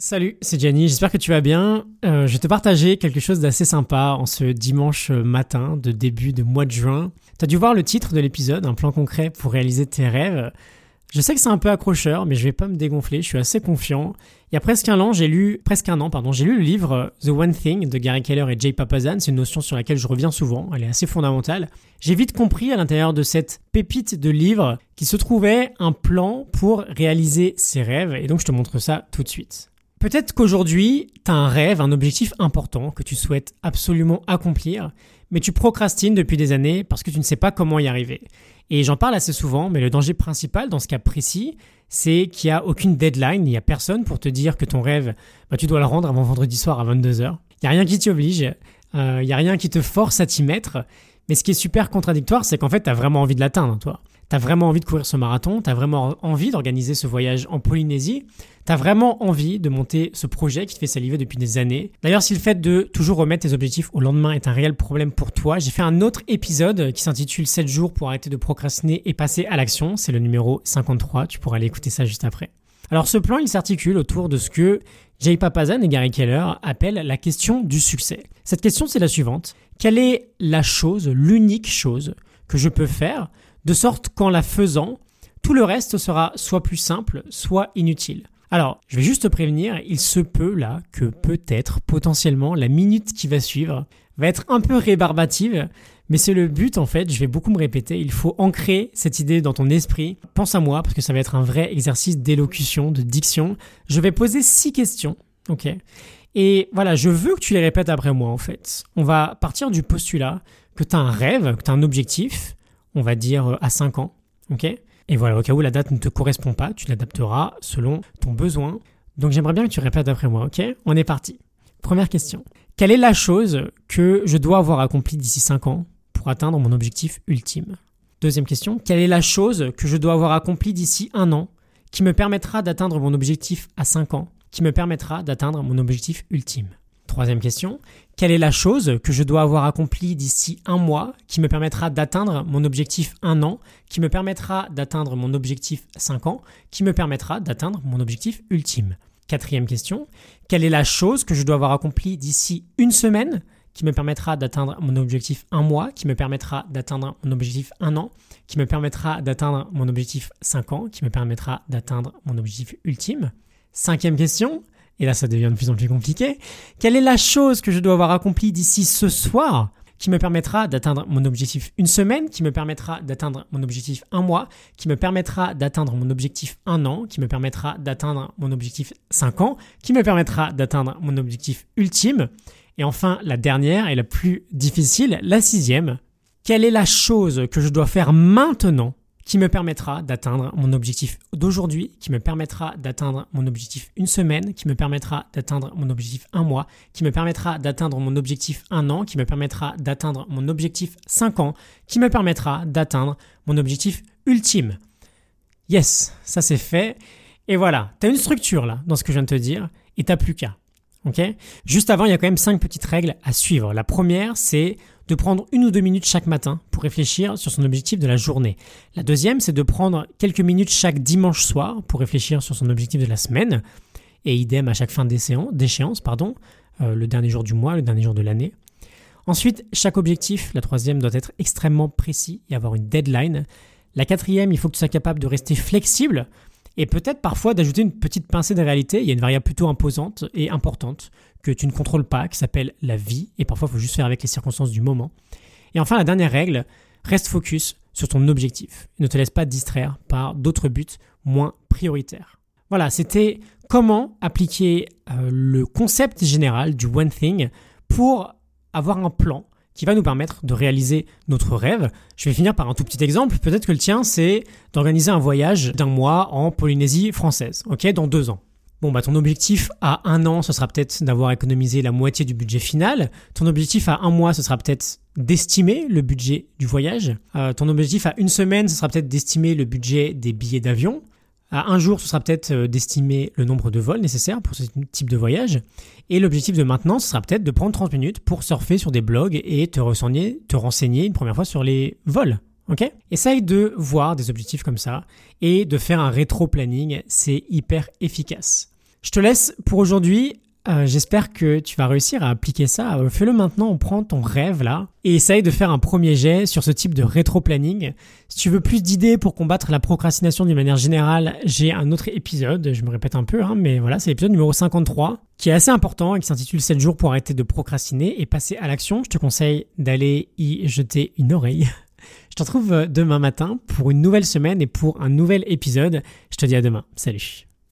Salut, c'est Gianni, j'espère que tu vas bien. Euh, je vais te partager quelque chose d'assez sympa en ce dimanche matin de début de mois de juin. Tu as dû voir le titre de l'épisode, un plan concret pour réaliser tes rêves. Je sais que c'est un peu accrocheur, mais je vais pas me dégonfler, je suis assez confiant. Il y a presque un an, j'ai lu, presque un an, pardon, j'ai lu le livre The One Thing de Gary Keller et Jay Papazan. C'est une notion sur laquelle je reviens souvent, elle est assez fondamentale. J'ai vite compris à l'intérieur de cette pépite de livre qu'il se trouvait un plan pour réaliser ses rêves, et donc je te montre ça tout de suite. Peut-être qu'aujourd'hui, tu as un rêve, un objectif important que tu souhaites absolument accomplir, mais tu procrastines depuis des années parce que tu ne sais pas comment y arriver. Et j'en parle assez souvent, mais le danger principal dans ce cas précis, c'est qu'il n'y a aucune deadline, il n'y a personne pour te dire que ton rêve, bah, tu dois le rendre avant vendredi soir à 22h. Il n'y a rien qui t'y oblige, euh, il n'y a rien qui te force à t'y mettre, mais ce qui est super contradictoire, c'est qu'en fait, tu as vraiment envie de l'atteindre, toi. Tu as vraiment envie de courir ce marathon, tu as vraiment envie d'organiser ce voyage en Polynésie, tu as vraiment envie de monter ce projet qui te fait saliver depuis des années. D'ailleurs, si le fait de toujours remettre tes objectifs au lendemain est un réel problème pour toi, j'ai fait un autre épisode qui s'intitule 7 jours pour arrêter de procrastiner et passer à l'action. C'est le numéro 53, tu pourras aller écouter ça juste après. Alors ce plan, il s'articule autour de ce que Jay Papazan et Gary Keller appellent la question du succès. Cette question, c'est la suivante. Quelle est la chose, l'unique chose que je peux faire de sorte qu'en la faisant, tout le reste sera soit plus simple, soit inutile? Alors, je vais juste te prévenir, il se peut là que peut-être, potentiellement, la minute qui va suivre va être un peu rébarbative, mais c'est le but en fait, je vais beaucoup me répéter, il faut ancrer cette idée dans ton esprit. Pense à moi parce que ça va être un vrai exercice d'élocution, de diction. Je vais poser six questions, ok? Et voilà, je veux que tu les répètes après moi en fait. On va partir du postulat que tu as un rêve, que tu as un objectif, on va dire euh, à 5 ans. ok? Et voilà, au cas où la date ne te correspond pas, tu l'adapteras selon ton besoin. Donc j'aimerais bien que tu répètes après moi, ok? On est parti. Première question. Quelle est la chose que je dois avoir accomplie d'ici 5 ans pour atteindre mon objectif ultime? Deuxième question. Quelle est la chose que je dois avoir accomplie d'ici un an qui me permettra d'atteindre mon objectif à 5 ans, qui me permettra d'atteindre mon objectif ultime? Troisième question, quelle est la chose que je dois avoir accomplie d'ici un mois qui me permettra d'atteindre mon objectif un an, qui me permettra d'atteindre mon objectif cinq ans, qui me permettra d'atteindre mon objectif ultime? Quatrième question, quelle est la chose que je dois avoir accomplie d'ici une semaine qui me permettra d'atteindre mon objectif un mois, qui me permettra d'atteindre mon objectif un an, qui me permettra d'atteindre mon objectif cinq ans, qui me permettra d'atteindre mon objectif ultime? Cinquième question, et là ça devient de plus en plus compliqué, quelle est la chose que je dois avoir accomplie d'ici ce soir qui me permettra d'atteindre mon objectif une semaine, qui me permettra d'atteindre mon objectif un mois, qui me permettra d'atteindre mon objectif un an, qui me permettra d'atteindre mon objectif cinq ans, qui me permettra d'atteindre mon objectif ultime? Et enfin, la dernière et la plus difficile, la sixième. Quelle est la chose que je dois faire maintenant qui me permettra d'atteindre mon objectif d'aujourd'hui, qui me permettra d'atteindre mon objectif une semaine, qui me permettra d'atteindre mon objectif un mois, qui me permettra d'atteindre mon objectif un an, qui me permettra d'atteindre mon objectif cinq ans, qui me permettra d'atteindre mon objectif ultime. Yes, ça c'est fait. Et voilà, tu as une structure là dans ce que je viens de te dire et t'as plus qu'à. Ok? Juste avant, il y a quand même cinq petites règles à suivre. La première, c'est de prendre une ou deux minutes chaque matin pour réfléchir sur son objectif de la journée. La deuxième, c'est de prendre quelques minutes chaque dimanche soir pour réfléchir sur son objectif de la semaine. Et idem à chaque fin d'échéance, pardon, euh, le dernier jour du mois, le dernier jour de l'année. Ensuite, chaque objectif, la troisième, doit être extrêmement précis et avoir une deadline. La quatrième, il faut que tu sois capable de rester flexible et peut-être parfois d'ajouter une petite pincée de réalité. Il y a une variable plutôt imposante et importante que tu ne contrôles pas, qui s'appelle la vie, et parfois il faut juste faire avec les circonstances du moment. Et enfin, la dernière règle, reste focus sur ton objectif. Ne te laisse pas distraire par d'autres buts moins prioritaires. Voilà, c'était comment appliquer euh, le concept général du One Thing pour avoir un plan qui va nous permettre de réaliser notre rêve. Je vais finir par un tout petit exemple. Peut-être que le tien, c'est d'organiser un voyage d'un mois en Polynésie française, ok, dans deux ans. Bon, bah, ton objectif à un an, ce sera peut-être d'avoir économisé la moitié du budget final. Ton objectif à un mois, ce sera peut-être d'estimer le budget du voyage. Euh, ton objectif à une semaine, ce sera peut-être d'estimer le budget des billets d'avion. À un jour, ce sera peut-être euh, d'estimer le nombre de vols nécessaires pour ce type de voyage. Et l'objectif de maintenant, ce sera peut-être de prendre 30 minutes pour surfer sur des blogs et te renseigner, te renseigner une première fois sur les vols. Essaye de voir des objectifs comme ça et de faire un rétro-planning, c'est hyper efficace. Je te laisse pour aujourd'hui. Euh, j'espère que tu vas réussir à appliquer ça. Euh, fais-le maintenant, on prend ton rêve là et essaye de faire un premier jet sur ce type de rétro-planning. Si tu veux plus d'idées pour combattre la procrastination d'une manière générale, j'ai un autre épisode, je me répète un peu, hein, mais voilà, c'est l'épisode numéro 53 qui est assez important et qui s'intitule 7 jours pour arrêter de procrastiner et passer à l'action. Je te conseille d'aller y jeter une oreille. Je te retrouve demain matin pour une nouvelle semaine et pour un nouvel épisode. Je te dis à demain. Salut.